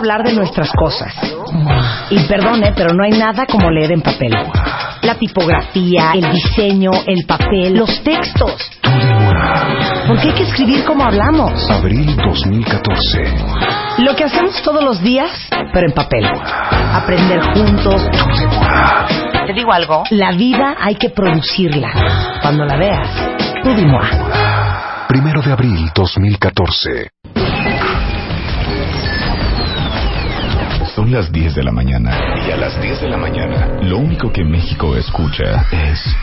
Hablar de nuestras cosas. Y perdone, pero no hay nada como leer en papel. La tipografía, el diseño, el papel, los textos. Porque hay que escribir como hablamos. Abril 2014. Lo que hacemos todos los días, pero en papel. Aprender juntos. Te digo algo. La vida hay que producirla. Cuando la veas, tú. Primero de abril 2014. Son las 10 de la mañana y a las 10 de la mañana lo único que México escucha es...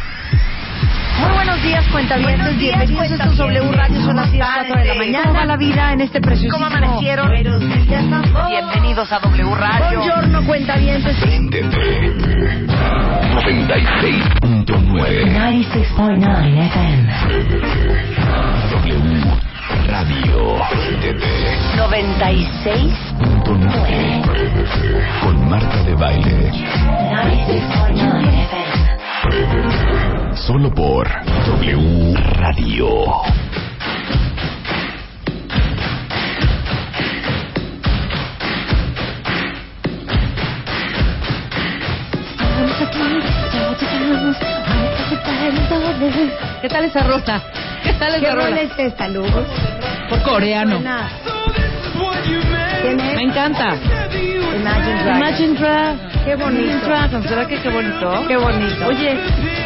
Muy buenos días, cuentavientes. Bienvenidos a estos W Radio. Son las 10 4 de la mañana. ¿Cómo va la vida en este precioso? ¿Cómo amanecieron? Bienvenidos a W Radio. Buongiorno, cuentavientes. Préndete. 96.9 96.9 FM. W Radio. Préndete. 96.9 Con Marta de Baile. 96.9 FM. Solo por W Radio. ¿Qué tal esa rola? ¿Qué tal esa ¿Qué rola? es esta, Luz? Por coreano. Buena. Me encanta. Imagine Dragons. Imagine Dragons. Qué bonito. Imagine Dragons. ¿Verdad que qué bonito? Qué bonito. Oye,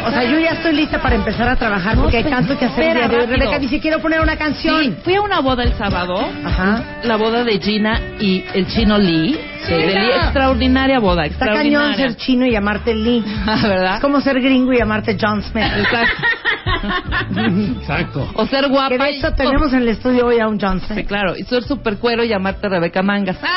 O sea, yo ya estoy lista para empezar a trabajar porque hay tanto que hacer. espera, de. Rebeca dice, quiero poner una canción. sí, fui a una boda el sábado. Ajá. La boda de Gina y el chino Lee. Sí. De Lee, extraordinaria boda, Está cañón extraordinaria. ser chino y llamarte Lee. Ah, ¿Verdad? Es como ser gringo y llamarte John Smith. Exacto. O ser guapa. Que de y- hecho tenemos en el estudio hoy a un John Sí, Smith. claro. Y ser super cuero y llamarte Rebeca Mangas.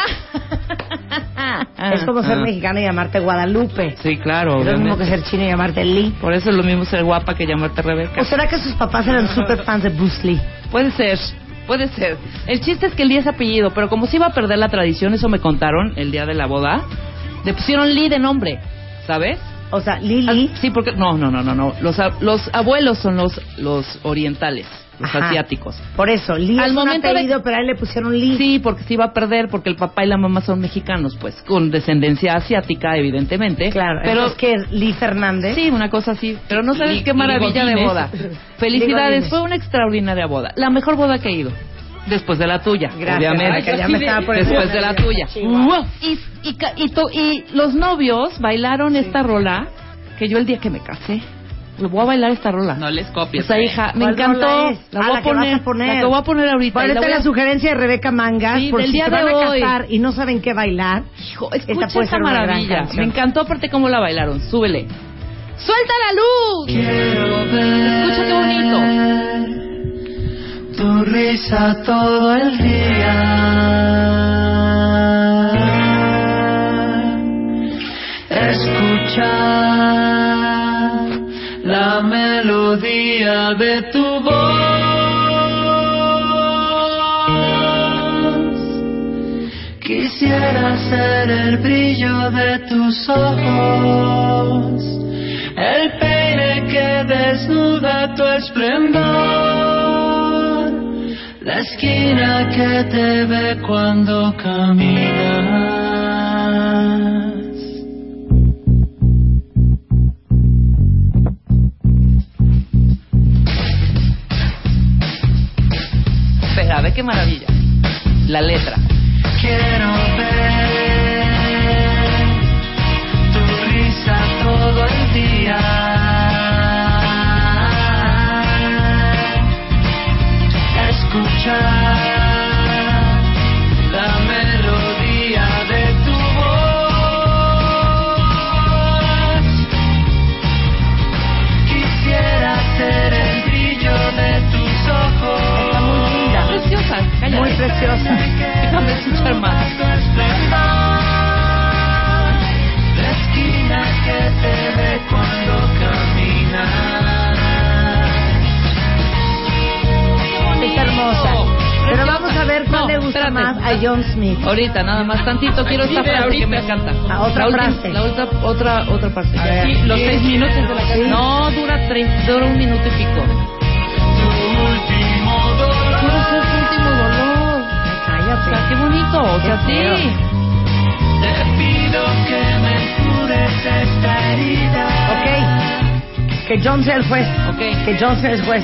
Es como ser Ah. mexicano y llamarte Guadalupe. Sí, claro. Es lo mismo que ser chino y llamarte Lee. Por eso es lo mismo ser guapa que llamarte Rebeca. ¿O será que sus papás eran super fans de Bruce Lee? Puede ser, puede ser. El chiste es que el día es apellido, pero como se iba a perder la tradición, eso me contaron el día de la boda, le pusieron Lee de nombre, ¿sabes? O sea, Lili. Ah, Sí, porque no, no, no, no, no. Los, abuelos son los los orientales, los Ajá. asiáticos. Por eso, Lee Al es un momento de- apellido, pero a él le pusieron Lee. Sí, porque se iba a perder porque el papá y la mamá son mexicanos, pues, con descendencia asiática, evidentemente. Claro, pero es que Lee Fernández. Sí, una cosa así. Pero no sabes qué maravilla de boda. Felicidades, fue una extraordinaria boda. La mejor boda que he ido. Después de la tuya, Gracias, obviamente. Ya me estaba poniendo Después de la tuya. Chihuahua. Y, y, ca- y to- y los novios bailaron esta rola que yo el día que me casé, le voy a bailar esta rola. No les copies. Esa eh. hija, me ¿Cuál encantó. La Ah, voy la a que vas poner, a poner. La que voy a poner ahorita. Y la esta la a- sugerencia de Rebeca Mangas. Sí, por del si día se van de a hoy. casar y no saben qué bailar. Hijo, Esta escucha puede esa ser una gran maravilla. Me encantó aparte cómo la bailaron. Súbele. ¡Suelta la luz! Escucha qué bonito. tu risa todo el día. Escuchar la melodía de tu voz. Quisiera ser el brillo de tus ojos, el peine que desnuda tu esplendor, la esquina que te ve cuando caminas. Espera, ve qué maravilla. La letra. Quiero ver tu risa todo el día. preciosa. Déjame escuchar más. Hermosa. Pero vamos a ver cuál no, le gusta espérate, más a John Smith. Ahorita, nada más tantito quiero esta frase ahorita. que me encanta. A otra la frase. La otra, otra, otra parte. Ver, sí, los seis minutos de la canción. No, dura, tres, dura un minuto y pico. O Cállate. sea, qué bonito. O sea, Qué feo. sí. Ok. Que John sea el juez. Ok. Que John sea el juez.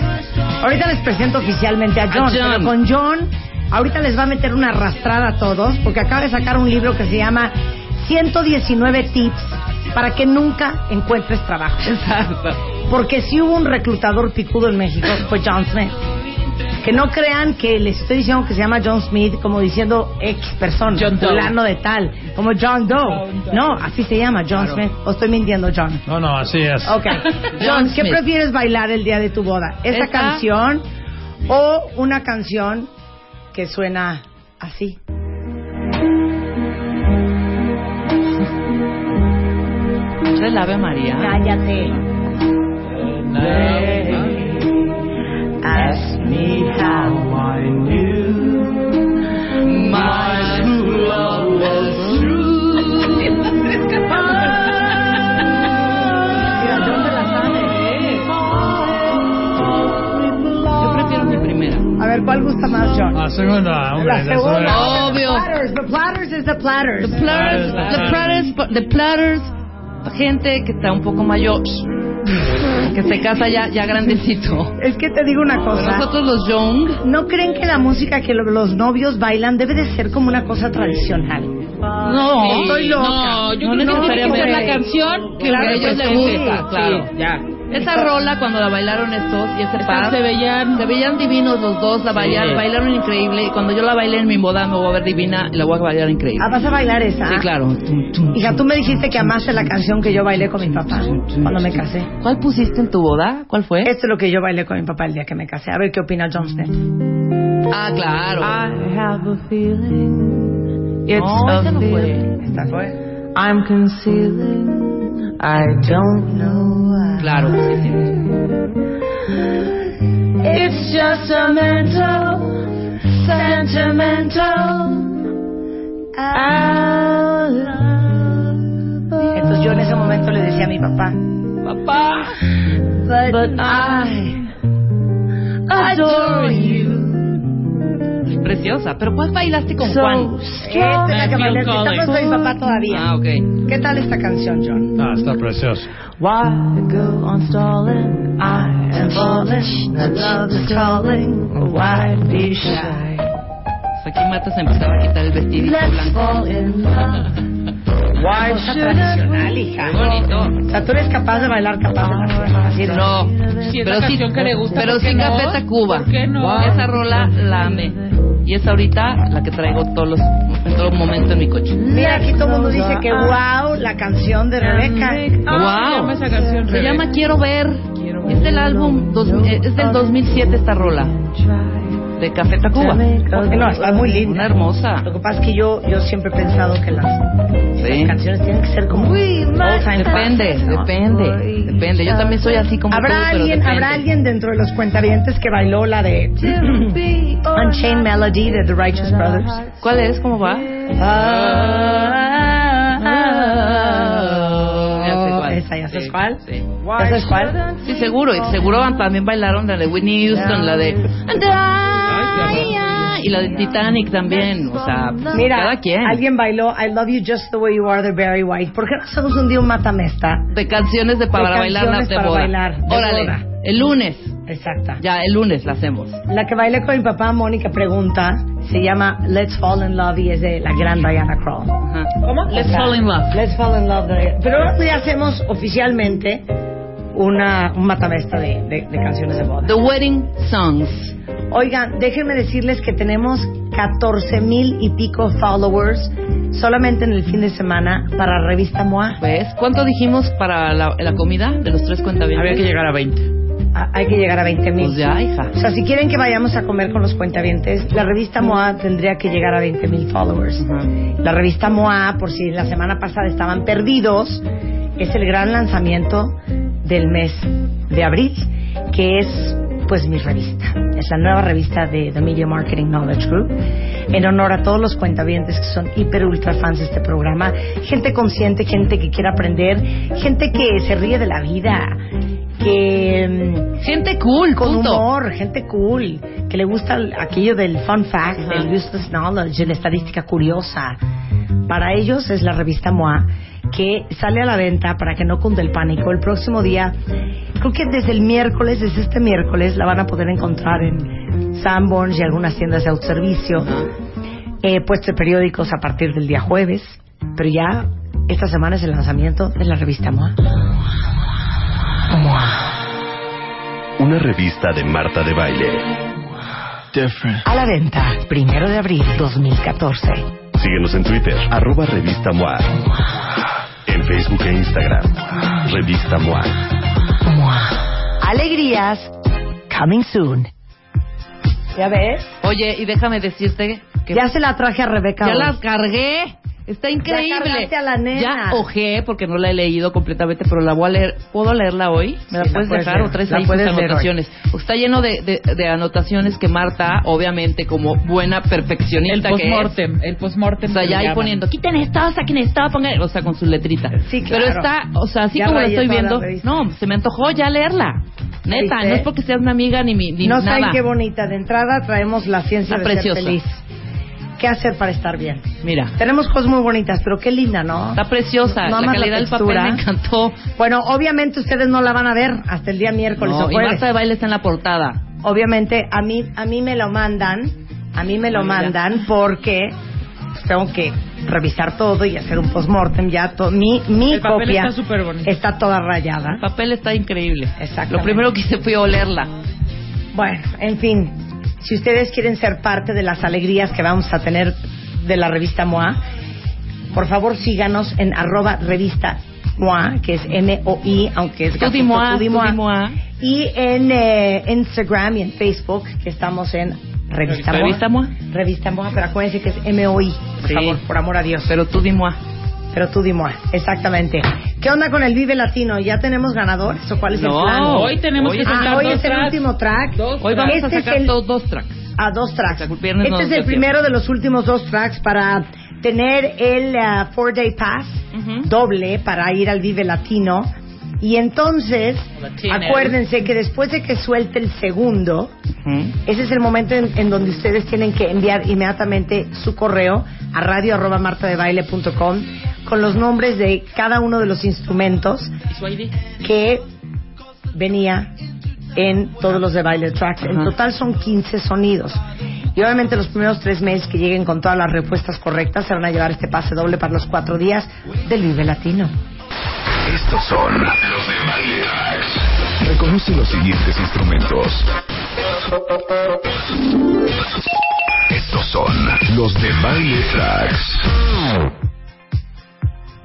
Ahorita les presento oficialmente a John. A John. Pero con John, ahorita les va a meter una arrastrada a todos porque acaba de sacar un libro que se llama 119 tips para que nunca encuentres trabajo. Exacto. Porque si hubo un reclutador picudo en México, fue John Smith. Que no crean que les estoy diciendo que se llama John Smith como diciendo X persona, John Doe. fulano de tal, como John Doe. John Doe. No, así se llama, John Smith. O estoy mintiendo, John. No, no, así es. Ok. John, ¿qué Smith. prefieres bailar el día de tu boda? ¿Esta Esta. canción o una canción que suena así? ¿Es el Ave María? Cállate. Ask me how I knew my true love was true. Mira, John se la sabe. Yo prefiero mi primera. A ver, ¿cuál gusta más, John? La segunda, hombre. La segunda. Obvio. The platters, the platters is the platters. The platters, the platters, the platters, gente que está un poco mayor, que se casa ya, ya grandecito. Es que te digo una cosa. Nosotros los young, ¿No creen que la música que lo- los novios bailan debe de ser como una cosa tradicional? no, Estoy loca. No, yo No creo que tiene que ser la canción que Claro a ellos les sí, gusta. sí, Claro, ya. Esa rola cuando la bailaron estos y ese par se veían se veían divinos los dos, la bailaron, bailaron increíble y cuando yo la bailé en mi boda me voy a ver divina y la voy a bailar increíble. Ah, ¿vas a bailar esa? Sí, claro. Hija, tú me dijiste que amaste la canción que yo bailé con mi papá cuando me casé. ¿Cuál pusiste en tu boda? ¿Cuál fue? Esto es lo que yo bailé con mi papá el día que me casé. A ver qué opina John Smith. Ah, claro. have a feeling it's No, a esa no fue. feeling Esta fue. I'm concealing. I don't know. Claro, sí, sí. It's just a mental, sentimental. Love. Entonces yo en ese momento le decía a mi papá, Papá. But I adore you. Preciosa. ¿Pero cuál bailaste con Juan? esta es la que. Estamos con mi papá todavía. Ah, ok. ¿Qué tal esta canción, John? Ah, está precioso. Why go on stalling? I am falling. The love is calling. Why be shy? Pues aquí Marta se empezaba a quitar el vestidito Let's blanco. fall in love. Why cosa tradicional, hija. Muy bonito. O sea, tú eres capaz de bailar capaz de la así de- No, Si es pero la sí, que le gusta, pero ¿por qué sí no? Café Tacuba. ¿Por qué no? Esa rola la amé. Y es ahorita la que traigo todos los, en todo momento en mi coche. Mira, aquí todo el mundo dice que wow, la canción de Rebeca. Ah, se llama wow. esa canción, Se Rebeca. llama Quiero ver. Es del álbum, dos- eh, es del 2007 esta rola de Café Tacuba. Porque no, está muy Una linda. hermosa. Lo que pasa es que yo, yo siempre he pensado que las, Sí. las canciones tienen que ser como time Depende, ¿no? depende, depende. Yo también soy así como tú, ¿Habrá pero alguien, depende. ¿Habrá alguien dentro de los cuentavientes que bailó la de Unchained Melody de The Righteous Brothers? ¿Cuál es? ¿Cómo va? Ya sé cuál. Esa, ¿ya sabes Sí, cuál? Sí. ¿Ya sabes cuál? Sí, seguro. Y seguro también bailaron la de Whitney Houston, la de... Y la de Titanic también. O sea, Mira, cada quien. alguien bailó I Love You Just the Way You Are de Barry White. ¿Por qué no hacemos un día un matamesta? De canciones de para De bailar la canciones de para boda. bailar, de Órale, boda. el lunes. Exacta. Ya, el lunes la hacemos. La que bailé con mi papá, Mónica Pregunta, se llama Let's Fall in Love y es de la gran Diana Krall. Ajá. ¿Cómo? Let's fall in love. Let's Fall in Love. de- Pero ahora ya hacemos oficialmente una, un matamesta de, de- de canciones de boda. The Wedding Songs. Oigan, déjenme decirles que tenemos 14 mil y pico followers solamente en el fin de semana para Revista MOA. ¿Ves? ¿Cuánto dijimos para la, la comida de los tres cuentavientes? Había que llegar a 20. Ah, hay que llegar a 20 mil. Pues ya, hija. O sea, si quieren que vayamos a comer con los cuentavientes, la revista MOA tendría que llegar a 20 mil followers. Ajá. La revista MOA, por si la semana pasada estaban perdidos, es el gran lanzamiento del mes de abril, que es pues mi revista. Es la nueva revista de The Media Marketing Knowledge Group. en honor a todos los cuentavientes que son hiper ultra fans de este programa, gente consciente, gente que quiere aprender, gente que se ríe de la vida, que mm, Gente cool, con punto. humor, gente cool, que le gusta el- aquello del fun fact, del useless knowledge, de la estadística curiosa. Para ellos es la revista MOA que sale a la venta para que no cunde el pánico. El próximo día, creo que desde el miércoles, desde este miércoles, la van a poder encontrar en Sanborns y algunas tiendas de autoservicio. Eh, puesto de periódicos a partir del día jueves. Pero ya esta semana es el lanzamiento de la revista MOA. Una revista de Marta de Baile. A la venta, primero de abril 2014. Síguenos en Twitter, arroba revista MOA. Facebook e Instagram, revista MOA. Alegrías, coming soon. ¿Ya ves? Oye, y déjame decirte que Ya se la traje a Rebeca. ya hoy. la cargué. Está increíble. cargaste a la nena. Ya ojé porque no la he leído completamente, pero la voy a leer. ¿Puedo leerla hoy? ¿Me la Sí, la puedes puedes dejar leer. o traes La ahí anotaciones? Porque está lleno de, de- de anotaciones que Marta, obviamente, como buena El perfeccionista que es, postmortem, el postmortem. o sea, ya ahí llaman. poniendo, quiten esto, saquen esto, pongan, o sea, con su letrita. Sí, claro. Pero está, o sea, así Ya como la estoy la viendo, no, se me antojó ya leerla. Neta, ¿Viste? no es porque seas mi amiga ni mi ni no nada. saben qué bonita. De entrada traemos la ciencia Está de preciosa. ser feliz. ¿Qué hacer para estar bien? Mira, Tenemos cosas muy bonitas, pero qué linda, ¿no? está preciosa. No la amas la calidad del papel me encantó. Bueno, obviamente ustedes no la van a ver hasta el día miércoles No, o y jueves. Marta de baile está en la portada. Obviamente a mí a mí me lo mandan, a mí me lo mira. mandan porque pues, tengo que revisar todo y hacer un postmortem ya to- mi mi El papel copia está está toda rayada. El papel está increíble. Exactamente. Lo primero que hice fue olerla. Bueno, en fin, si ustedes quieren ser parte de las alegrías que vamos a tener de la revista MOA, por favor síganos en arroba revista MOA, que es M-O-I, aunque es Tú gatito, di Moa. Y en eh, Instagram y en Facebook, que estamos en Revista MOA. Revista Moa. Revista MOA, pero acuérdense que es M-O-I, por Sí. favor, por amor a Dios. Pero tú di Moa. Pero tú di Moa, exactamente. ¿Qué onda con el Vive Latino? ¿Ya tenemos ganadores o cuál es No, el plan? Hoy tenemos Hoy que Ah, sacar hoy dos es el tracks. último track. Hoy vamos Este a es sacar el- dos tracks. a dos tracks. Viernes Este no es el primero de los últimos dos tracks para tener el uh, four day pass doble para ir al Vive Latino. Y entonces, Latino. acuérdense que después de que suelte el segundo, ese es el momento en, en donde ustedes tienen que enviar inmediatamente su correo a radio arroba martadebaile.com con los nombres de cada uno de los instrumentos que venía en todos los de baile tracks. En total son 15 sonidos. Y obviamente los primeros tres meses que lleguen con todas las respuestas correctas se van a llevar este pase doble para los cuatro días del Vive Latino. Estos son los de Baile Tracks. Reconoce los siguientes instrumentos. Estos son los de Baile Tracks.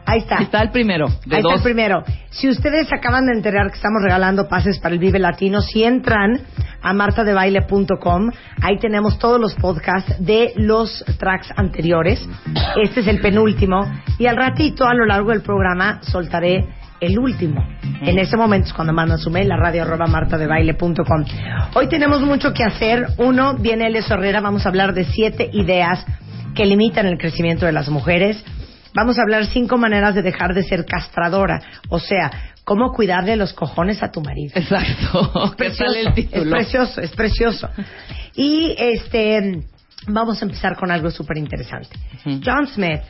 Ahí está. Ahí está el primero. De Ahí dos. está el primero. Si ustedes acaban de enterar que estamos regalando pases para el Vive Latino, si entran a martadebaile.com, ahí tenemos todos los podcasts de los tracks anteriores. Este es el penúltimo. Y al ratito, a lo largo del programa, soltaré el último. En ese momento es cuando mandan su mail a radio arroba martadebaile.com. Hoy tenemos mucho que hacer. Uno, viene Elias Herrera, vamos a hablar de siete ideas que limitan el crecimiento de las mujeres. Vamos a hablar cinco maneras de dejar de ser castradora. O sea, cómo cuidarle los cojones a tu marido. Exacto. ¿Qué Precioso, el es precioso, es precioso. Y este, vamos a empezar con algo súper interesante. John Smith,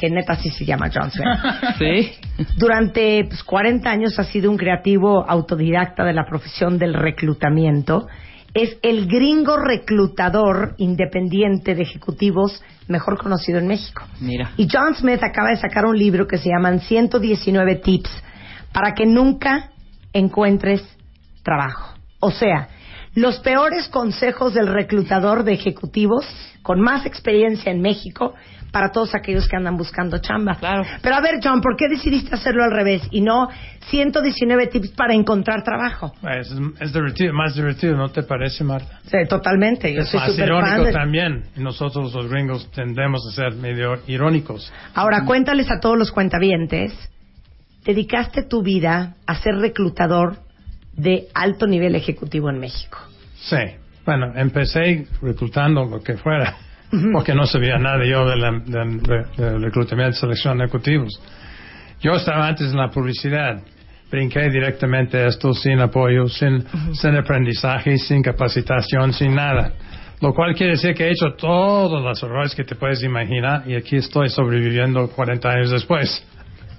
que neta sí se llama John Smith, Sí. durante pues, 40 años ha sido un creativo autodidacta de la profesión del reclutamiento. Es el gringo reclutador independiente de ejecutivos mejor conocido en México. Mira. Y John Smith acaba de sacar un libro que se llaman 119 tips para que nunca encuentres trabajo. O sea, los peores consejos del reclutador de ejecutivos con más experiencia en México para todos aquellos que andan buscando chamba. Claro. Pero a ver, John, ¿por qué decidiste hacerlo al revés y no 119 tips para encontrar trabajo? Es, es divertido, más divertido, ¿no te parece, Marta? Sí, totalmente. Yo es soy más fan. irónico de- también. Y nosotros los gringos tendemos a ser medio irónicos. Ahora, cuéntales a todos los cuentavientes, dedicaste tu vida a ser reclutador de alto nivel ejecutivo en México. Sí. Bueno, empecé reclutando lo que fuera. Porque no sabía nada yo del del- de, de reclutamiento y selección de ejecutivos. Yo estaba antes en la publicidad. Brinqué directamente esto sin apoyo, sin, sin aprendizaje, sin capacitación, sin nada. Lo cual quiere decir que he hecho todos los errores que te puedes imaginar y aquí estoy sobreviviendo 40 años después.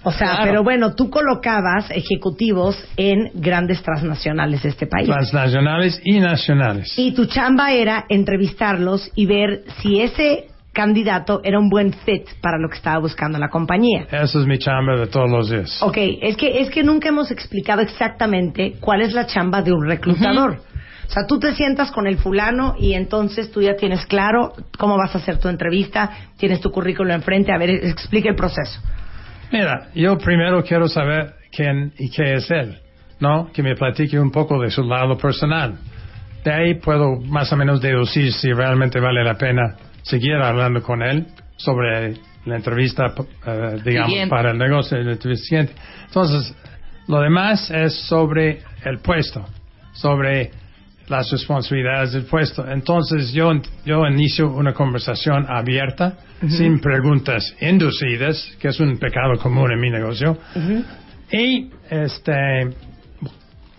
O sea, Claro. pero bueno, tú colocabas ejecutivos en grandes transnacionales de este país. Transnacionales y nacionales. Y tu chamba era entrevistarlos y ver si ese candidato era un buen fit para lo que estaba buscando la compañía. Esa es mi chamba de todos los días. Ok, es que, es que nunca hemos explicado exactamente cuál es la chamba de un reclutador. O sea, tú te sientas con el fulano y entonces tú ya tienes claro cómo vas a hacer tu entrevista, tienes tu currículo enfrente, a ver, explica el proceso. Mira, yo primero quiero saber quién y qué es él, ¿no? Que me platique un poco de su lado personal. De ahí puedo más o menos deducir si realmente vale la pena seguir hablando con él sobre la entrevista, eh, digamos, Siguiente. para el negocio de la entrevista siguiente. Entonces, lo demás es sobre el puesto, sobre las responsabilidades del puesto. Entonces, yo, yo inicio una conversación abierta, sin preguntas inducidas, que es un pecado común en mi negocio. Y, este,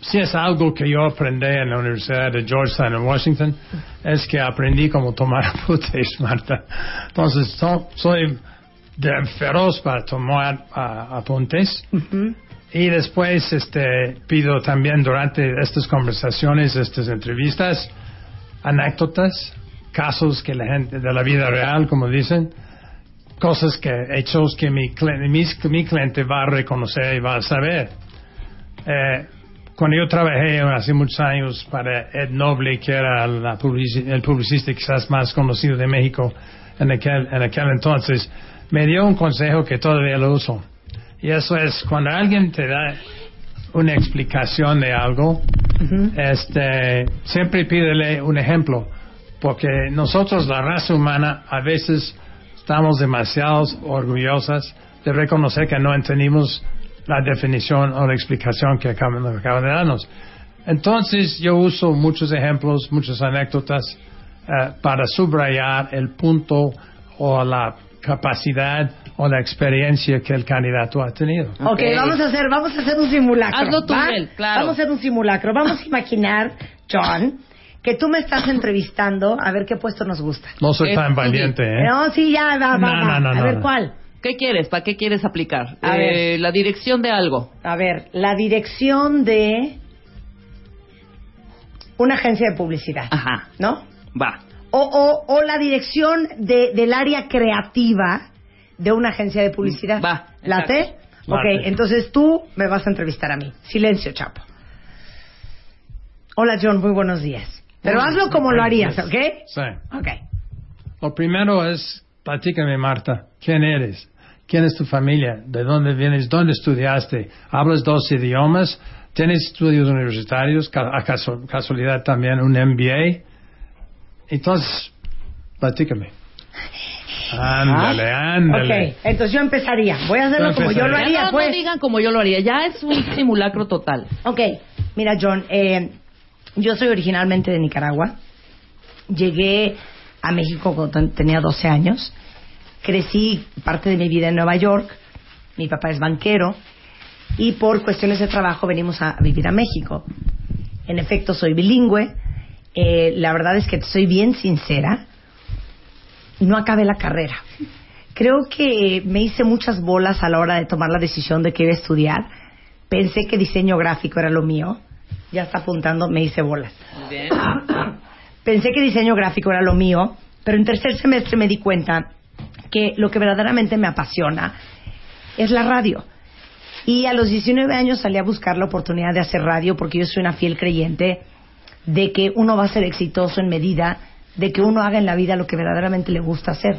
si es algo que yo aprendí en la Universidad de Georgetown en Washington, es que aprendí cómo tomar apuntes, Marta. Entonces, so- soy de feroz para tomar ah, apuntes. Y después este, pido también durante estas conversaciones, estas entrevistas, anécdotas, casos que la gente de la vida real, como dicen, cosas que, hechos que mi, mi cliente va a reconocer y va a saber. Eh, cuando yo trabajé hace muchos años para Ed Noble, que era la publici- el publicista quizás más conocido de México en aquel, en aquel entonces, me dio un consejo que todavía lo uso. Y eso es cuando alguien te da una explicación de algo, este, siempre pídele un ejemplo, porque nosotros, la raza humana, a veces estamos demasiado orgullosas de reconocer que no entendimos la definición o la explicación que acaban, acaban de darnos. Entonces, yo uso muchos ejemplos, muchas anécdotas eh, para subrayar el punto o la capacidad o la experiencia que el candidato ha tenido. Ok, vamos a hacer, vamos a hacer un simulacro. Hazlo tú, ¿va? Mel, claro. Vamos a hacer un simulacro. Vamos a imaginar, John, que tú me estás entrevistando a ver qué puesto nos gusta. No soy tan valiente, ¿eh? No, sí, ya, va, va, No, va. no, no, a ver, no. ¿cuál? ¿Qué quieres? ¿Para qué quieres aplicar? A Eh, la dirección de algo. A ver, la dirección de una agencia de publicidad, Ajá. ¿no? Va. O, o, o la dirección de, del área creativa de una agencia de publicidad. Va, ¿Late? exacto. Ok, entonces tú me vas a entrevistar a mí. Silencio, Chapo. Hola, John, muy buenos días. Pero Buenos hazlo como lo harías. ¿ok? Sí. Ok. Lo primero es, platícame, Marta, ¿quién eres? ¿Quién es tu familia? ¿De dónde vienes? ¿Dónde estudiaste? ¿Hablas dos idiomas? ¿Tienes estudios universitarios? ¿A casu- casualidad también un MBA? Entonces, platícame. Ándale, ándale. Ok, entonces yo empezaría. Voy a hacerlo como yo lo empezarías. Ya haría, no, pues. no digan como yo lo haría. Ya es un simulacro total. Ok, mira John, eh, yo soy originalmente de Nicaragua. Llegué a México cuando ten- tenía 12 años. Crecí parte de mi vida en Nueva York. Mi papá es banquero. Y por cuestiones de trabajo venimos a vivir a México. En efecto, soy bilingüe. Eh, la verdad es que soy bien sincera. No acabé la carrera. Creo que me hice muchas bolas a la hora de tomar la decisión de que iba a estudiar. Pensé que diseño gráfico era lo mío. Ya está apuntando, me hice bolas. Bien. Pensé que diseño gráfico era lo mío, pero en tercer semestre me di cuenta que lo que verdaderamente me apasiona es la radio. Y a los 19 años salí a buscar la oportunidad de hacer radio porque yo soy una fiel creyente de que uno va a ser exitoso en medida de que uno haga en la vida lo que verdaderamente le gusta hacer.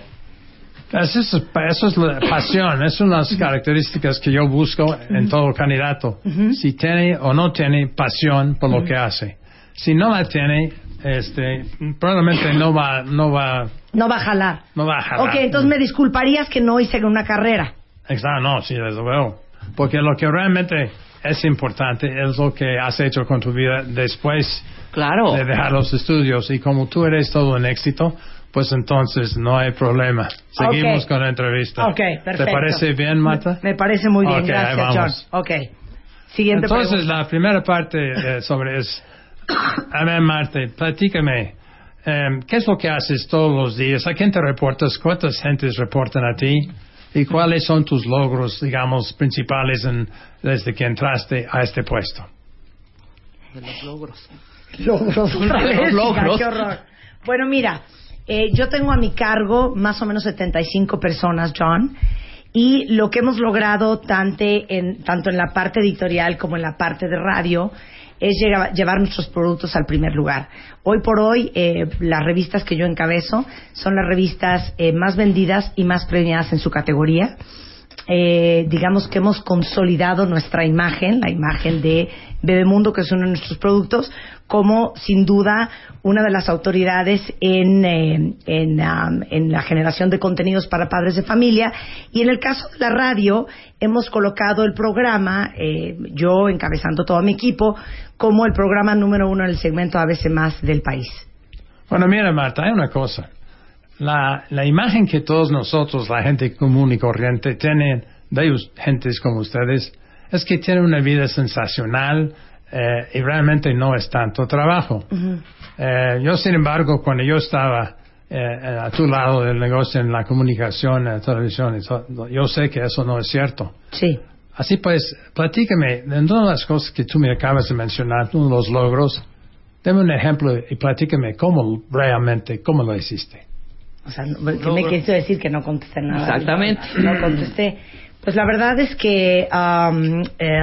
Eso es, eso es la pasión, es una de las características que yo busco en todo candidato. Si tiene o no tiene pasión por lo que hace. Si no la tiene, este, probablemente no va, no va, No va a jalar. no va a jalar. Ok, entonces me disculparías que no hice una carrera. Exacto, no, sí, desde luego. Porque lo que realmente es importante, es lo que has hecho con tu vida después Claro. de dejar los estudios. Y como tú eres todo un éxito, pues entonces no hay problema. Seguimos Ok. con la entrevista. Ok, perfecto. ¿Te parece bien, Marta? Me parece muy bien, Ok, ahí gracias, John. vamos. Ok. Siguiente Entonces, pregunta. la primera parte eh, sobre es, a ver, Marta, platícame, em, ¿qué es lo que haces todos los días? ¿A quién te reportas? ¿Cuántas gentes reportan a ti? ¿Y cuáles son tus logros, digamos, principales en- desde que entraste a este puesto? De los logros. Logros, otra De los vez, logros. qué horror. Bueno, mira, eh, yo tengo a mi cargo más o menos 75 personas, John, y lo que hemos logrado tanto en, tanto en la parte editorial como en la parte de radio es llegar- llevar nuestros productos al primer lugar. Hoy por hoy, eh, las revistas que yo encabezo son las revistas eh, más vendidas y más premiadas en su categoría. Eh, digamos que hemos consolidado nuestra imagen, la imagen de Bebemundo, que es uno de nuestros productos, como sin duda una de las autoridades en, eh, en, la generación de contenidos para padres de familia. Y en el caso de la radio, hemos colocado el programa, eh, yo encabezando todo mi equipo, como el programa número uno en el segmento ABC más del país. Bueno, mira, Marta, hay una cosa. La, la imagen que todos nosotros, la gente común y corriente, tienen de gentes como ustedes, es que tienen una vida sensacional eh, y realmente no es tanto trabajo. Eh, yo, sin embargo, cuando yo estaba eh, a tu lado del negocio en la comunicación, en la televisión, yo sé que eso no es cierto. Sí. Así pues, platícame, de todas las cosas que tú me acabas de mencionar, uno de los logros, dame un ejemplo y platícame cómo realmente, cómo lo hiciste. O sea, no- ¿qué me quieres decir que no contesté nada? Exactamente. No contesté. Pues la verdad es que... um, eh,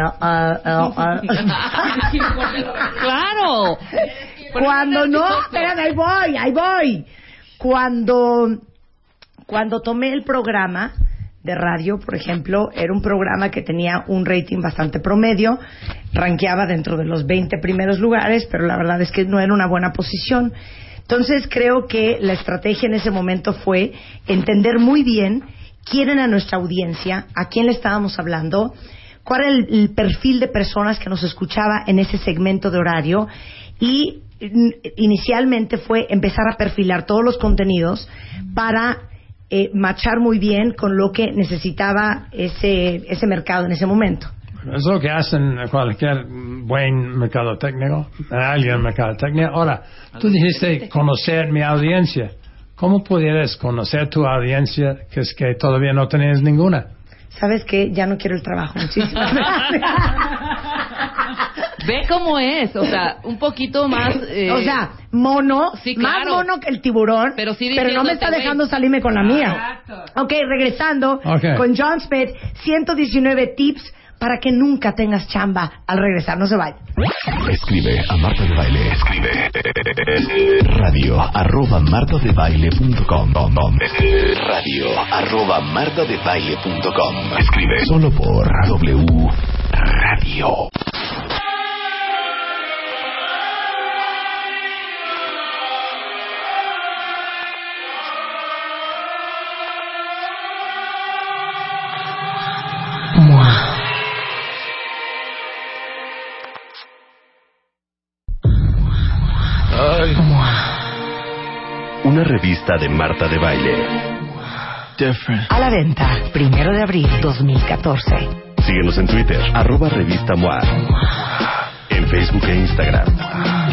claro. Cuando no, espérame, ahí voy, ahí voy. Cuando, cuando tomé el programa de radio, por ejemplo, era un programa que tenía un rating bastante promedio, rankeaba dentro de los 20 primeros lugares, pero la verdad es que no era una buena posición. Entonces creo que la estrategia en ese momento fue entender muy bien quién era nuestra audiencia, a quién le estábamos hablando, cuál era el, perfil de personas que nos escuchaba en ese segmento de horario y in- inicialmente fue empezar a perfilar todos los contenidos para eh, machar muy bien con lo que necesitaba ese, ese mercado en ese momento. Es lo que hacen cualquier buen mercadotécnico, alguien en mercadotecnia. Ahora, tú dijiste conocer mi audiencia. ¿Cómo pudieras conocer tu audiencia que es que todavía no tenías ninguna? ¿Sabes qué? Ya no quiero el trabajo. Muchísimas gracias. Ve cómo es, o sea, un poquito más. eh, o sea, mono, Sí, más mono que el tiburón, Pero sí pero no me está dejando salirme con la mía. Ok, regresando con John Smith, 119 tips para que nunca tengas chamba al regresar. No se vaya. Escribe a Marta de Baile. Escribe radio arroba martadebaile.com radio arroba martadebaile.com Escribe solo por W Radio. Una revista de Marta de Baile. A la venta, primero de abril 2014. Síguenos en Twitter, arroba revista MOA. En Facebook e Instagram,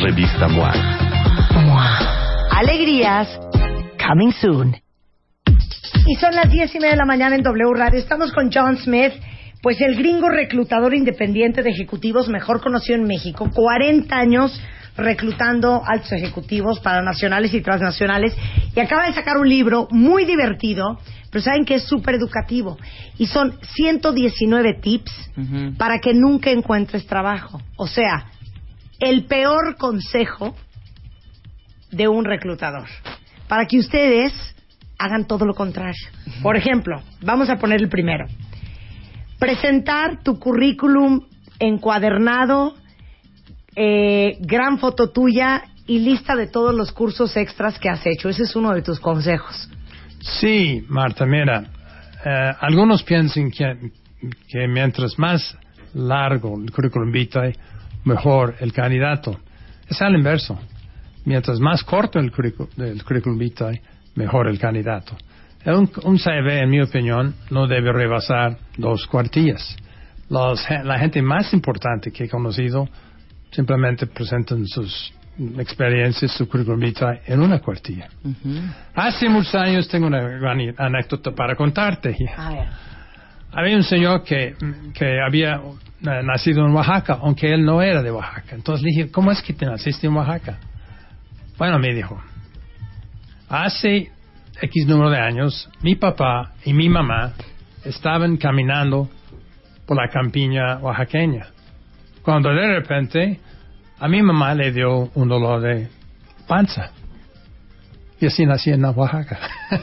revista MOA. Alegrías, coming soon. Y son las diez y media de la mañana en W Radio. Estamos con John Smith, pues el gringo reclutador independiente de ejecutivos mejor conocido en México. 40 años reclutando altos ejecutivos para nacionales y transnacionales. Y acaba de sacar un libro muy divertido, pero saben que es súper educativo. Y son 119 tips para que nunca encuentres trabajo. O sea, el peor consejo de un reclutador. Para que ustedes hagan todo lo contrario. Por ejemplo, vamos a poner el primero. Presentar tu currículum encuadernado, eh, gran foto tuya y lista de todos los cursos extras que has hecho. Ese es uno de tus consejos. Sí, Marta, mira, eh, algunos piensan que, mientras más largo el currículum vitae, mejor el candidato. Es al inverso. Mientras más corto el, curricu- el currículum vitae, mejor el candidato. Un, un en mi opinión, no debe rebasar dos cuartillas. Los la gente más importante que he conocido simplemente presentan sus experiencias, su currículum vitae en una cuartilla. Hace muchos años tengo una gran anécdota para contarte. Había un señor que, que había eh, nacido en Oaxaca, aunque él no era de Oaxaca. Entonces le dije, ¿cómo es que te naciste en Oaxaca? Bueno, me dijo, hace X número de años, mi papá y mi mamá estaban caminando por la campiña oaxaqueña. Cuando de repente a mi mamá le dio un dolor de panza. Y así nací en Oaxaca.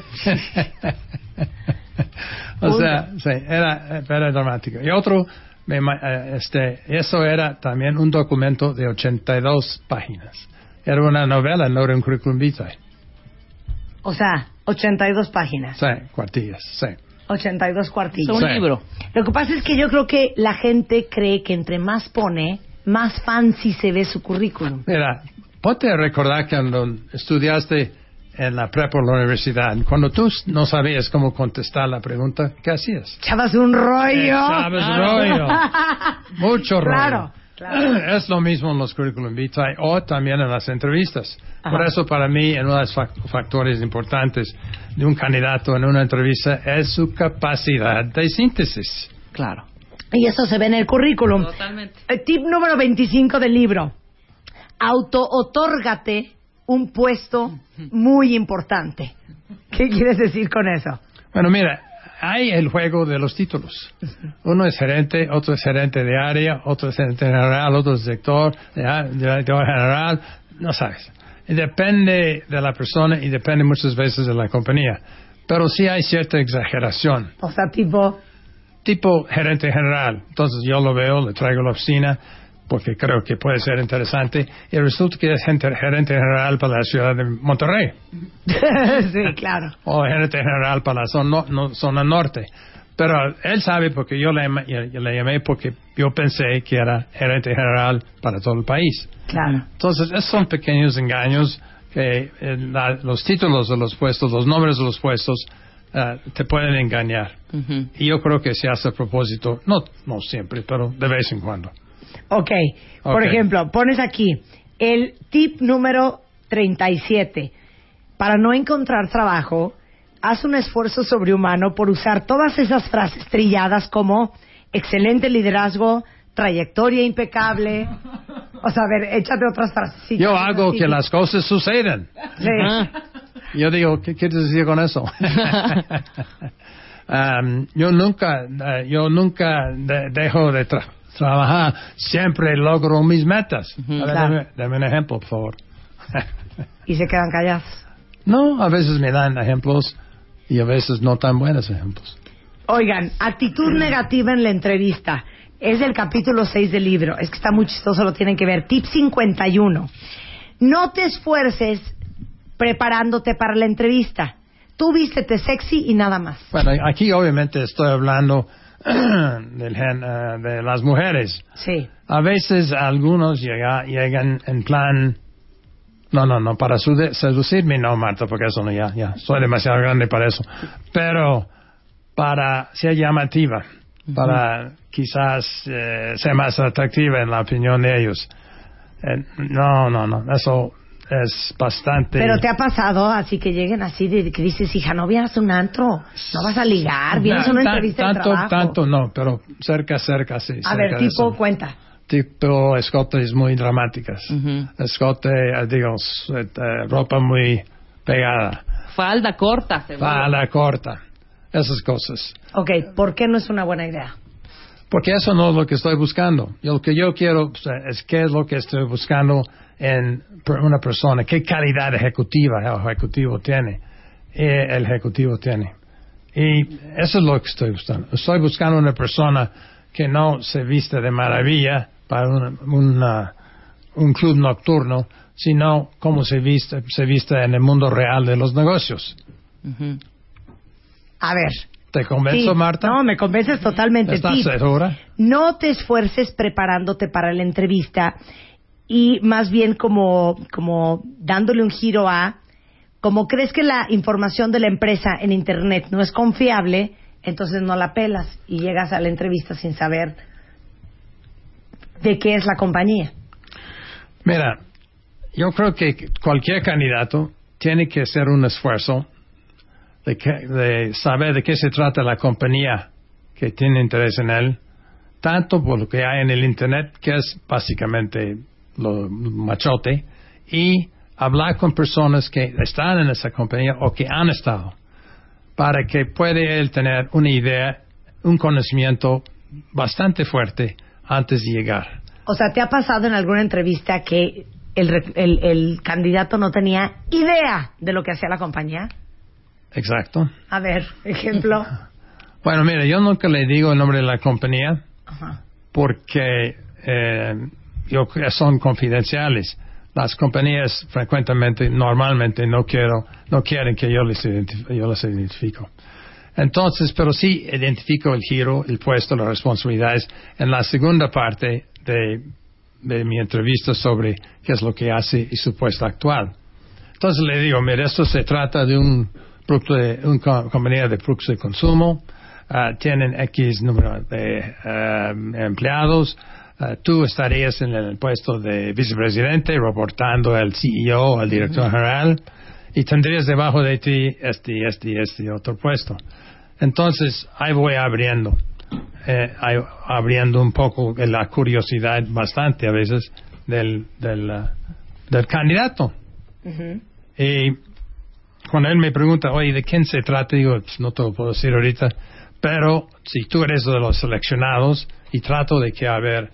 o sea, sí, era, era dramático. Y otro, me eh, este, eso era también un documento de 82 páginas. Era una novela, no era un curriculum vitae. O sea, 82 páginas, Sí, cuartillas, sí. 82 cuartillas. Es un Sí. libro. Lo que pasa es que yo creo que la gente cree que entre más pone, más fancy se ve su currículum. Mira, ponte a recordar que cuando estudiaste en la prepa o la universidad, cuando tú no sabías cómo contestar la pregunta, ¿qué hacías? Echabas un rollo. Echabas rollo. Mucho rollo. Claro, claro. Es lo mismo en los curriculum vitae o también en las entrevistas. Por Ajá. eso para mí uno de los fac- factores importantes de un candidato en una entrevista es su capacidad de síntesis. Claro. Y eso se ve en el currículum. Totalmente. Eh, Tip número 25 del libro. Auto-otórgate un puesto muy importante. ¿Qué quieres decir con eso? Bueno, mira, hay el juego de los títulos. Uno es gerente, otro es gerente de área, otro es gerente general, otro es a- director general, no sabes. Y depende de la persona y depende muchas veces de la compañía. Pero sí hay cierta exageración. O sea, tipo, Tipo gerente general. Entonces yo lo veo, le traigo a la oficina porque creo que puede ser interesante y resulta que es gerente general para la ciudad de Monterrey sí, claro. o gerente general para la zona, no- zona norte. Pero él sabe porque yo le, llamé- yo le llamé porque yo pensé que era gerente general para todo el país. Claro. Entonces, esos son pequeños engaños que eh, la- los títulos de los puestos, los nombres de los puestos, eh, te pueden engañar. Y yo creo que se hace a propósito, no, no siempre, pero de vez en cuando. Ok. Por ejemplo, pones aquí el tip número 37. Para no encontrar trabajo, haz un esfuerzo sobrehumano por usar todas esas frases trilladas como excelente liderazgo, trayectoria impecable. O sea, a ver, échate otras frases. Yo hago que las cosas sucedan. Sí. Yo digo, ¿qué quieres decir con eso? Um, yo nunca, eh, yo nunca de- dejo de tra- trabajar, siempre logro mis metas. A ver, Claro. dame, dame un ejemplo, por favor. Y se quedan callados. no, a veces me dan ejemplos y a veces no tan buenos ejemplos. Oigan, actitud negativa en la entrevista. Es del capítulo 6 del libro. Es que está muy chistoso, lo tienen que ver. Tip 51. No te esfuerces preparándote para la entrevista. Tú vístete sexy y nada más. Bueno, aquí obviamente estoy hablando del gen- eh, de las mujeres. Sí. A veces algunos llega- llegan en plan, no, no, no, para seducirme, no, Marta, porque eso no, ya, ya, soy demasiado grande para eso. Pero para ser llamativa, para quizás eh, ser más atractiva en la opinión de ellos. Eh, no, no, no, eso es bastante... Pero te ha pasado así que lleguen así de que dices, hija, no vienes a un antro, no vas a ligar, vienes a una Ta- entrevista de tanto, trabajo. tanto no, pero cerca, cerca, sí. a cerca ver, de tipo, eso. cuenta. tipo escotes muy dramáticas. Ujú. Escote, eh, digo, s- eh, ropa muy pegada, Falda corta, seguro. pala corta, esas cosas. Ok, ¿por qué no es una buena idea? Porque eso no es lo que estoy buscando. Y lo que yo quiero pues, es qué es lo que estoy buscando en una persona, qué calidad ejecutiva el ejecutivo tiene, eh, el ejecutivo tiene. Y eso es lo que estoy buscando. Estoy buscando una persona que no se viste de maravilla para una- una- un club nocturno, sino como se viste, se viste en el mundo real de los negocios. A ver, ¿Te convenzo, Sí. Marta? No, me convences totalmente. ¿Estás Tip. segura? No te esfuerces preparándote para la entrevista y más bien como, como dándole un giro a, como crees que la información de la empresa en Internet no es confiable, entonces no la pelas y llegas a la entrevista sin saber de qué es la compañía. Mira, yo creo que cualquier candidato tiene que hacer un esfuerzo de, que- de saber de qué se trata la compañía que tiene interés en él, tanto por lo que hay en el Internet, que es básicamente lo machote, y hablar con personas que están en esa compañía o que han estado, para que puede él tener una idea, un conocimiento bastante fuerte antes de llegar. O sea, ¿te ha pasado en alguna entrevista que el, el- el candidato no tenía idea de lo que hacía la compañía? Exacto. A ver, ejemplo. Bueno, mira, yo nunca le digo el nombre de la compañía Ajá. porque eh, son confidenciales. Las compañías frecuentemente, normalmente, no quiero, no quieren que yo les, yo les identifico. Entonces, pero sí identifico el giro, el puesto, las responsabilidades en la segunda parte de, de mi entrevista sobre qué es lo que hace y su puesto actual. Entonces le digo, mira, esto se trata de un producto de una co- compañía de productos de consumo, ah, tienen X número de ah, empleados, ah, tú estarías en el puesto de vicepresidente reportando al CEO, al director general, y tendrías debajo de ti este, este, este otro puesto. Entonces, ahí voy abriendo, eh, ahí abriendo un poco la curiosidad bastante a veces del, del, ah, del candidato. Y cuando él me pregunta, oye, ¿de quién se trata? Digo, "Pues, no te lo puedo decir ahorita, pero si tú eres de los seleccionados y trato de que haber,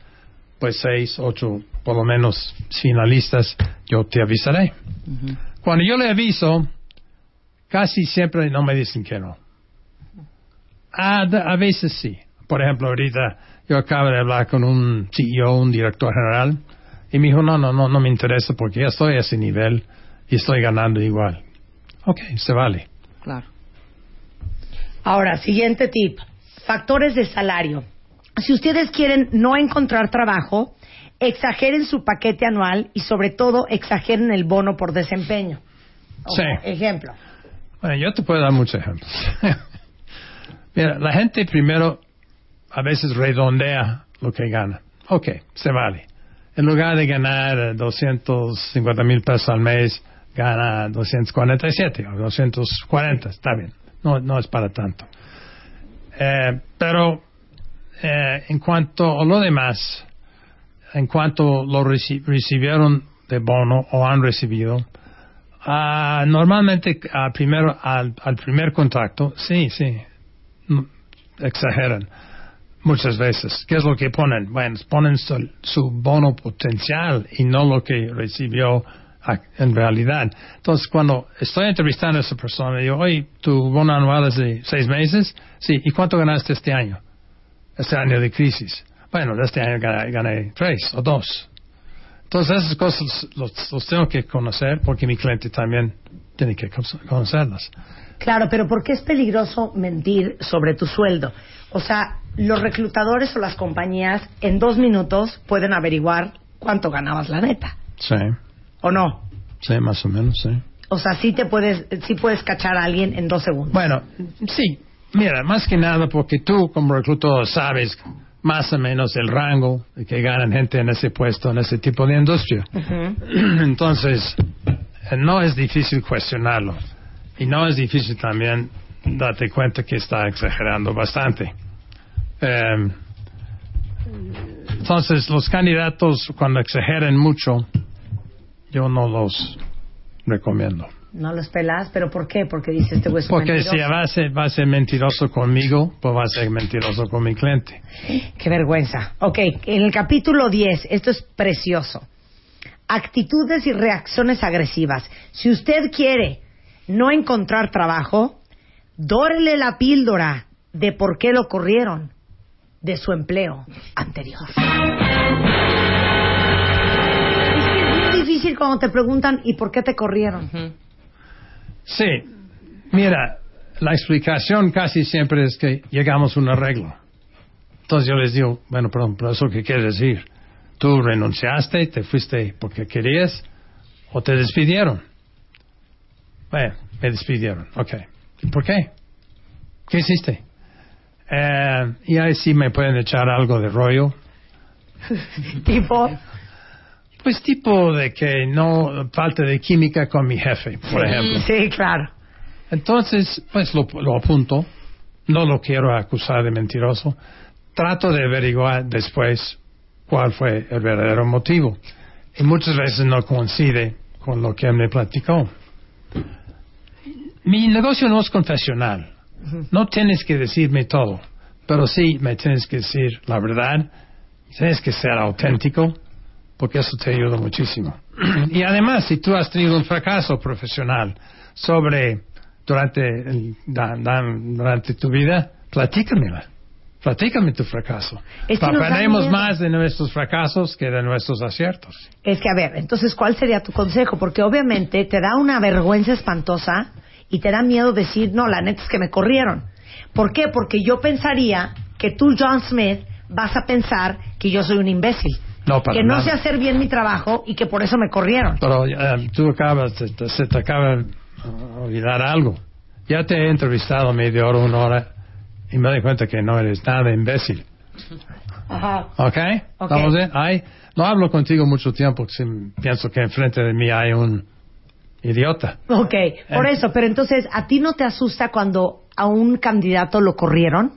pues, seis, ocho, por lo menos, finalistas, yo te avisaré. Cuando yo le aviso, casi siempre no me dicen que no. A, a veces sí. Por ejemplo, ahorita yo acabo de hablar con un CEO, un director general, y me dijo, no, no, no, no me interesa porque ya estoy a ese nivel y estoy ganando igual. Ok, se vale. Claro. Ahora, siguiente tip. Factores de salario. Si ustedes quieren no encontrar trabajo, exageren su paquete anual y sobre todo exageren el bono por desempeño. Sí. Ejemplo. Bueno, yo te puedo dar muchos ejemplos. Mira, la gente primero a veces redondea lo que gana. Ok, se vale. En lugar de ganar eh, 250 mil pesos al mes, gana 247 o 240, está bien. No, no es para tanto. Eh, pero eh, en cuanto a lo demás, en cuanto lo reci- recibieron de bono o han recibido, Ah, normalmente al primero, al, primer contacto, sí, sí, mm, exageran muchas veces. ¿Qué es lo que ponen? Bueno, ponen su, bono potencial y no lo que recibió en realidad. Entonces, cuando estoy entrevistando a esa persona, digo, oye, ¿tu bono anual es de seis meses? Sí, ¿y cuánto ganaste este año? Este año de crisis. Bueno, de este año gané, gané tres o dos. Entonces, esas cosas los, los tengo que conocer porque mi cliente también tiene que co- conocerlas. Claro, pero ¿por qué es peligroso mentir sobre tu sueldo? O sea, los reclutadores o las compañías en dos minutos pueden averiguar cuánto ganabas la neta, Sí, ¿o no? sí, más o menos, sí. O sea, sí te puedes, sí puedes cachar a alguien en dos segundos. Bueno, sí, mira, más que nada porque tú como reclutador sabes más o menos el rango que ganan gente en ese puesto, en ese tipo de industria. Entonces, eh, no es difícil cuestionarlo. Y no es difícil también darte cuenta que está exagerando bastante. Eh, entonces, los candidatos, cuando exageran mucho, yo no los recomiendo. No los pelas, pero ¿por qué? Porque dice este güey es un Porque mentiroso. si va a, ser, va a ser mentiroso conmigo, pues va a ser mentiroso con mi cliente. Qué vergüenza. Ok, en el capítulo 10, esto es precioso. Actitudes y reacciones agresivas. Si usted quiere no encontrar trabajo, dórele la píldora de por qué lo corrieron de su empleo anterior. Es que es muy difícil cuando te preguntan ¿y por qué te corrieron? Sí, mira, la explicación casi siempre es que llegamos a un arreglo. Entonces yo les digo, bueno, perdón, pero eso qué quiere decir? ¿Tú renunciaste, te fuiste porque querías o te despidieron? Bueno, me despidieron, ok. ¿Por qué? ¿Qué hiciste? Eh, y ahí sí me pueden echar algo de rollo. tipo, Pues tipo de que no falta de química con mi jefe, por ejemplo. sí, claro. Entonces, pues lo, lo apunto. No lo quiero acusar de mentiroso. Trato de averiguar después cuál fue el verdadero motivo. Y muchas veces no coincide con lo que él me platicó. Mi negocio no es confesional. No tienes que decirme todo, pero sí me tienes que decir la verdad. Tienes que ser auténtico, porque eso te ayuda muchísimo. y además, si tú has tenido un fracaso profesional sobre durante, el- durante tu vida, platícamela. Platícame tu fracaso. Es que Aprendemos más de nuestros fracasos que de nuestros aciertos. Es que, a ver, entonces, ¿cuál sería tu consejo? Porque obviamente te da una vergüenza espantosa y te da miedo decir, no, la neta es que me corrieron. ¿Por qué? Porque yo pensaría que tú, John Smith, vas a pensar que yo soy un imbécil. No, para que no nada. sé hacer bien mi trabajo y que por eso me corrieron. Pero eh, tú acabas, te- te- se te acaba de olvidar algo. Ya te he entrevistado media hora, una hora, y me doy cuenta que no eres nada imbécil. Ajá. ¿Ok? Ok. ¿Estamos bien? Ay, no hablo contigo mucho tiempo, si pienso que enfrente de mí hay un idiota. Ok, por Eh. eso, pero entonces, ¿a ti no te asusta cuando a un candidato lo corrieron?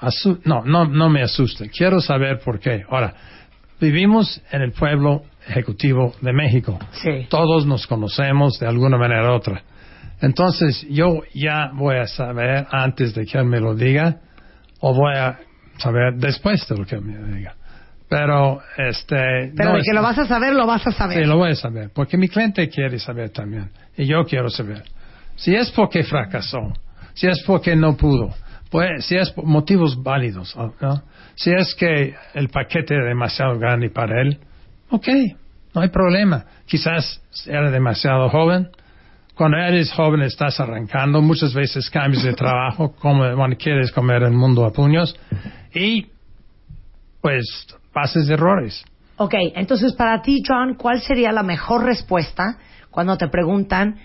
Asu- no, no, no me asusta. Quiero saber por qué. Ahora, vivimos en el pueblo ejecutivo de México. Sí. Todos nos conocemos de alguna manera u otra. Entonces, yo ya voy a saber antes de que él me lo diga, o voy a saber después de lo que él me diga. Pero, este. Pero no de es- que lo vas a saber, lo vas a saber. Sí, lo voy a saber, porque mi cliente quiere saber también, y yo quiero saber. Si es porque fracasó, si es porque no pudo, pues, si es por motivos válidos, ¿no? si es que el paquete era demasiado grande para él, ok, no hay problema. Quizás era demasiado joven. Cuando eres joven estás arrancando, muchas veces cambias de trabajo, como bueno, quieres comer el mundo a puños, y pues pases errores. Ok, entonces para ti, John, ¿cuál sería la mejor respuesta cuando te preguntan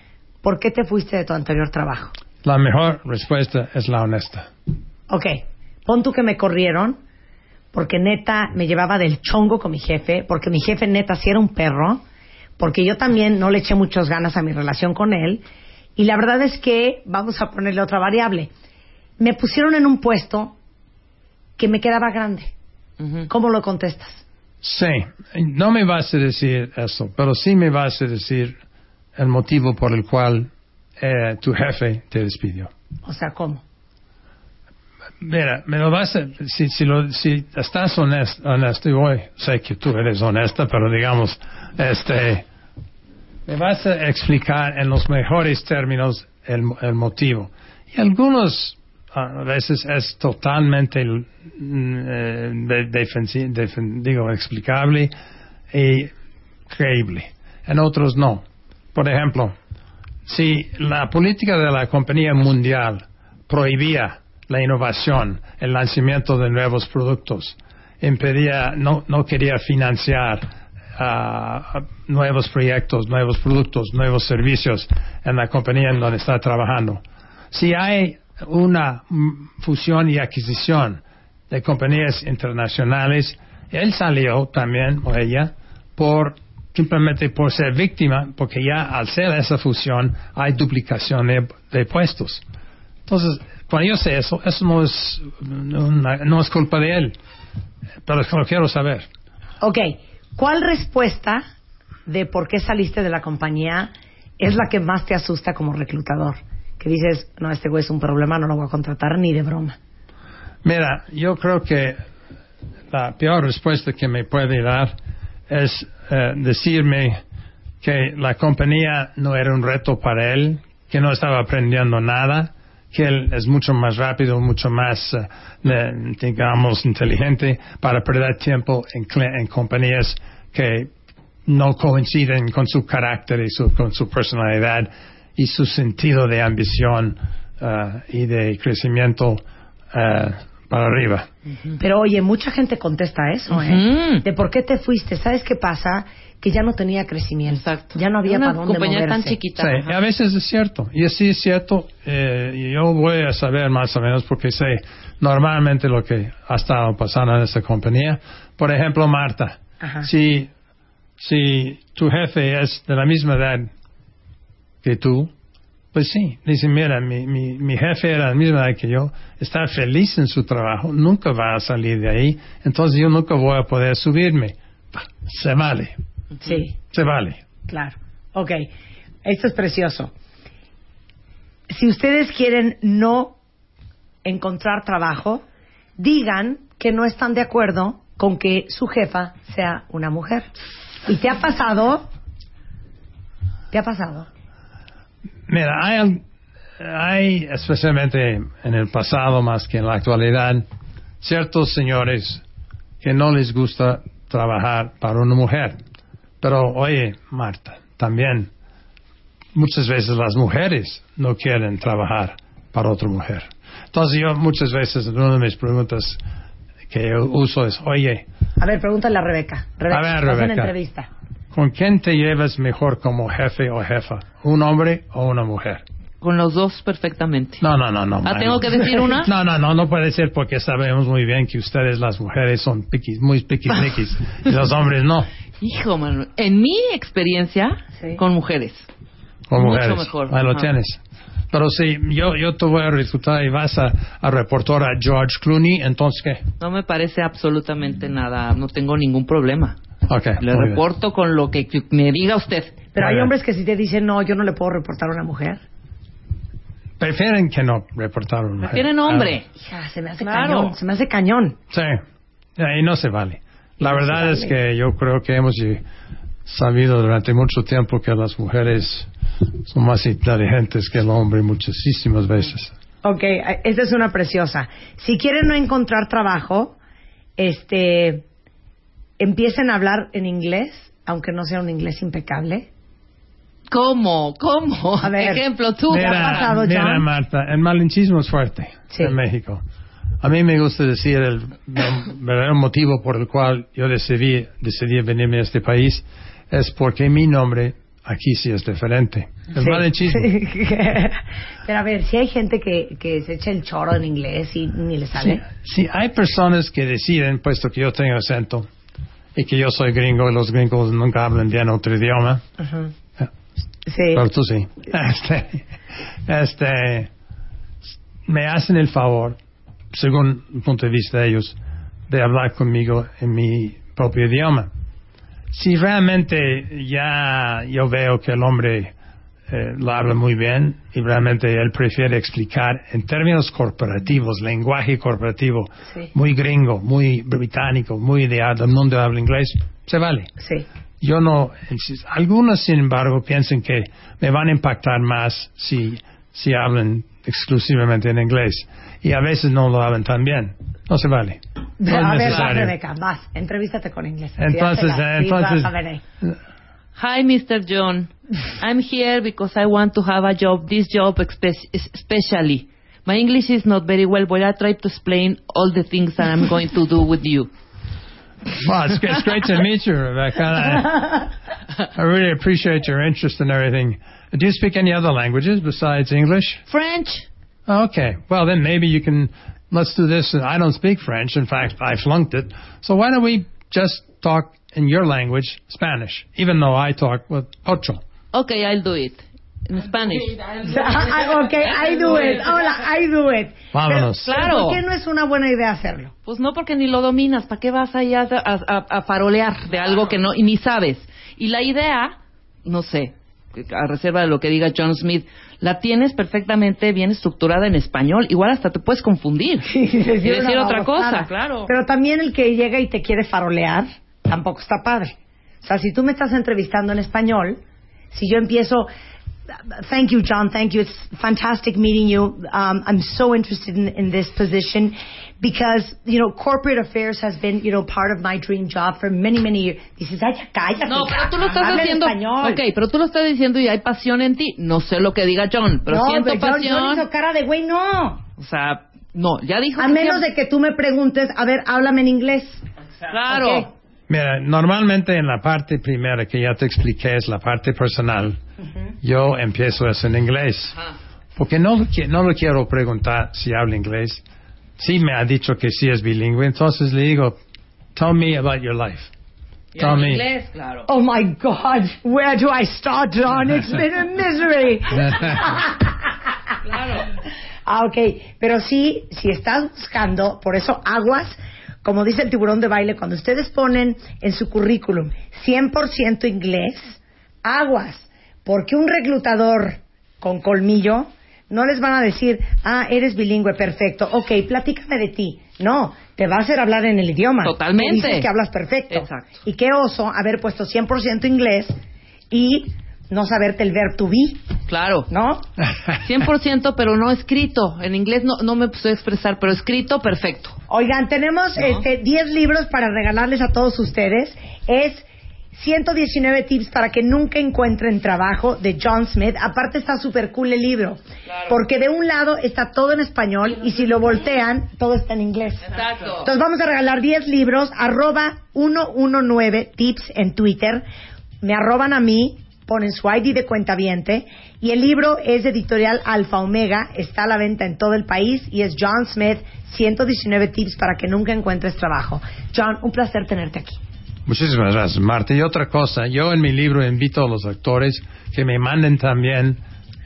por qué te fuiste de tu anterior trabajo? La mejor respuesta es la honesta. Ok, pon tú que me corrieron porque neta me llevaba del chongo con mi jefe, porque mi jefe neta sí era un perro, porque yo también no le eché muchas ganas a mi relación con él. Y la verdad es que, vamos a ponerle otra variable, me pusieron en un puesto que me quedaba grande. ¿Cómo lo contestas? Sí, no me vas a decir eso, pero sí me vas a decir el motivo por el cual eh, tu jefe te despidió. O sea, ¿cómo? Mira, me lo vas a, si, si, lo, si estás honesto, honesto, y hoy sé que tú eres honesta, pero digamos, este, me vas a explicar en los mejores términos el, el motivo. Y algunos a veces es totalmente mm, eh, de- defensi- defen- digo, explicable y creíble. En otros no. Por ejemplo, si la política de la compañía mundial prohibía la innovación, el lanzamiento de nuevos productos, impedía, no, no quería financiar ah, nuevos proyectos, nuevos productos, nuevos servicios en la compañía en donde está trabajando. Si hay una mm, fusión y adquisición de compañías internacionales, él salió también, o ella, por simplemente por ser víctima, porque ya al ser esa fusión hay duplicación de, de puestos. Entonces, cuando yo sé eso, eso no es, una- no es culpa de él, pero lo quiero saber. Ok, ¿cuál respuesta de por qué saliste de la compañía es la que más te asusta como reclutador? Que dices, no, este güey es un problema, no lo voy a contratar ni de broma. Mira, yo creo que la peor respuesta que me puede dar es eh, decirme que la compañía no era un reto para él, que no estaba aprendiendo nada, que él es mucho más rápido, mucho más, eh, eh, digamos, inteligente para perder tiempo en, en compañías que no coinciden con su carácter y su, con su personalidad y su sentido de ambición ah, y de crecimiento para arriba. Pero oye, mucha gente contesta eso, ¿eh? Ujú. De por qué te fuiste. ¿Sabes qué pasa? Que ya no tenía crecimiento. Exacto. Ya no había Una para dónde compañía tan chiquita. Sí, ajá. a veces es cierto. Y sí es cierto. eh, yo voy a saber más o menos porque sé normalmente lo que ha estado pasando en esta compañía. Por ejemplo, Marta. Ajá. Si, si tu jefe es de la misma edad que tú, pues sí. Dicen, mira, mi, mi, mi jefe era la misma edad que yo, está feliz en su trabajo, nunca va a salir de ahí, entonces yo nunca voy a poder subirme. Se vale, Sí, se vale. claro. Ok, esto es precioso. Si ustedes quieren no encontrar trabajo, digan que no están de acuerdo con que su jefa sea una mujer. ¿Y te ha pasado? ¿Te ha pasado? Mira, hay, hay, especialmente en el pasado más que en la actualidad, ciertos señores que no les gusta trabajar para una mujer. Pero oye, Marta, también muchas veces las mujeres no quieren trabajar para otra mujer. Entonces yo muchas veces, una de mis preguntas que yo uso es, oye, A ver, pregúntale a Rebeca. Rebeca, A ver, estás en Rebeca. entrevista. ¿Con quién te llevas mejor como jefe o jefa? ¿Un hombre o una mujer? Con los dos perfectamente. No, no, no, no. Ah. ¿tengo que decir una? No, no, no, no puede ser porque sabemos muy bien que ustedes las mujeres son piquis, muy piquisniquis y los hombres no, Hijo, mano. En mi experiencia, Sí. con mujeres. con Mucho mujeres. mejor, Ahí lo ajá. tienes. Pero si yo, yo te voy a reclutar y vas a, a reportar a George Clooney, entonces ¿qué? No me parece absolutamente nada. No tengo ningún problema. Ok. Le muy bien. reporto con lo que me diga usted. Pero hay hombres que si te dicen, no, yo no le puedo reportar a una mujer. Prefieren que no reportar a una mujer. Prefieren hombre. Hija, se me hace Claro. cañón, se me hace cañón. Sí, y no se vale. La No verdad es vale. que yo creo que hemos sabido durante mucho tiempo que las mujeres son más inteligentes que el hombre muchísimas veces. Ok, esta es una preciosa. Si quieren no encontrar trabajo, este, empiecen a hablar en inglés, aunque no sea un inglés impecable. ¿Cómo? ¿Cómo? A ver. Ejemplo, tú. ¿Qué ha pasado, John? mira, Marta, el malinchismo es fuerte Sí. en México. A mí me gusta decir el verdadero motivo por el cual yo decidí, decidí venirme a este país es porque mi nombre aquí sí es diferente. El Sí. Pero a ver, si hay gente que, que se echa el choro en inglés y ni le sale. sí, hay personas que deciden, puesto que yo tengo acento y que yo soy gringo y los gringos nunca hablan bien otro idioma, Sí. pero tú sí, este, este, me hacen el favor, según el punto de vista de ellos, de hablar conmigo en mi propio idioma. Si realmente ya yo veo que el hombre eh, lo habla muy bien y realmente él prefiere explicar en términos corporativos, lenguaje corporativo, Sí. muy gringo, muy británico, muy de del mundo habla inglés, se vale. Sí. Yo no, algunos sin embargo piensan que me van a impactar más si, si hablan exclusivamente en inglés y a veces no lo hablan tan bien. No se vale. No es a ver, vas, necesario. Rebeca, vas, entrevístate con inglés. Entonces, Sí, eh, entonces- vas a ver ahí. Hi, Mr. John. I'm here because I want to have a job, this job especially. My English is not very well, but I try to explain all the things that I'm going to do with you. Well, it's, it's great to meet you, Rebecca. I, I really appreciate your interest in everything. Do you speak any other languages besides English? French. Okay. Well, then maybe you can. Let's do this. I don't speak French. In fact, I flunked it. So why don't we just talk in your language, Spanish, even though I talk with Ocho. Okay, I'll do it. In Spanish. Ah, ok, I do it. Hola, I do it. Vámonos. Pero, Claro. ¿Por qué no es una buena idea hacerlo? Pues no, porque ni lo dominas. ¿Para qué vas ahí a, a- a- a farolear de algo que no y ni sabes? Y la idea, no sé, a reserva de lo que diga John Smith, la tienes perfectamente bien estructurada en español. Igual hasta te puedes confundir y decir otra babosada. cosa, claro. Pero también el que llega y te quiere farolear, tampoco está padre. O sea, si tú me estás entrevistando en español, si yo empiezo, thank you, John. Thank you. It's fantastic meeting you. Um, I'm so interested in, in this position because, you know, corporate affairs has been, you know, part of my dream job for many, many years. Dices, ay, cállate. No, pero tú lo estás haciendo. Ok, pero tú lo estás diciendo y hay pasión en ti. No sé lo que diga John, pero no, siento pero John- pasión. John hizo cara de güey, no. O sea, no, ya dijo. A que menos siempre- de que tú me preguntes, a ver, háblame en inglés. Claro. Ok. Mira, normalmente en la parte primera que ya te expliqué es la parte personal. Yo empiezo eso en inglés. Porque no, no le quiero preguntar si habla inglés. Sí me ha dicho que sí es bilingüe, entonces le digo, tell me about your life. Tell me. inglés, claro. Oh my God, where do I start, John? It's been a misery. Ah, ok. Pero sí, si estás buscando, por eso aguas, como dice el tiburón de baile, cuando ustedes ponen en su currículum 100% inglés, aguas, porque un reclutador con colmillo no les van a decir, ah, eres bilingüe, perfecto, ok, platícame de ti. No, te va a hacer hablar en el idioma. Totalmente. Dices que hablas perfecto. Exacto. Y qué oso haber puesto 100% inglés y no saberte el verbo to be, Claro. ¿no? 100%, pero no escrito. En inglés no, no me puse a expresar, pero escrito, perfecto. Oigan, tenemos ¿No? este 10 libros para regalarles a todos ustedes. Es 119 tips para que nunca encuentren trabajo de John Smith. Aparte está súper cool el libro. Porque de un lado está todo en español y si lo voltean, todo está en inglés. Exacto. Entonces vamos a regalar 10 libros, arroba 119 tips en Twitter. Me arroban a mí, ponen su ID de cuenta y el libro es de editorial Alfa Omega, está a la venta en todo el país y es John Smith, 119 tips para que nunca encuentres trabajo. John, un placer tenerte aquí. Muchísimas gracias, Marta. Y otra cosa, yo en mi libro invito a los actores que me manden también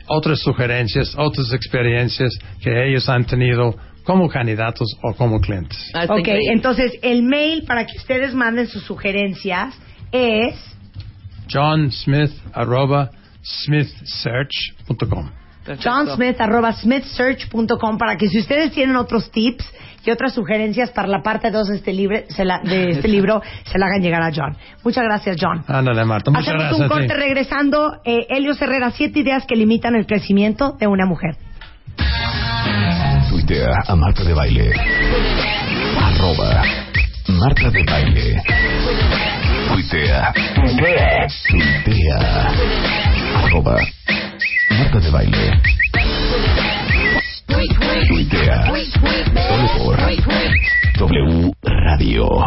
otras sugerencias, otras experiencias que ellos han tenido como candidatos o como clientes. Ah, Ok, increíble. entonces el mail para que ustedes manden sus sugerencias es John Smith arroba smithsearch.com. Perfecto. johnsmith.smithsearch.com para que si ustedes tienen otros tips y otras sugerencias para la parte 2 de este, libre, se la- de este libro, se la hagan llegar a John. Muchas gracias, John. Ándale, Marta. Muchas Hacemos gracias un corte regresando. Eh, Helio Herrera, siete ideas que limitan el crecimiento de una mujer. Tuitea a Marta de Baile. Arroba Marta de Baile. Tuitea. Tuitea. Arroba Marta de Baile. Tuitea. Solo por W Radio.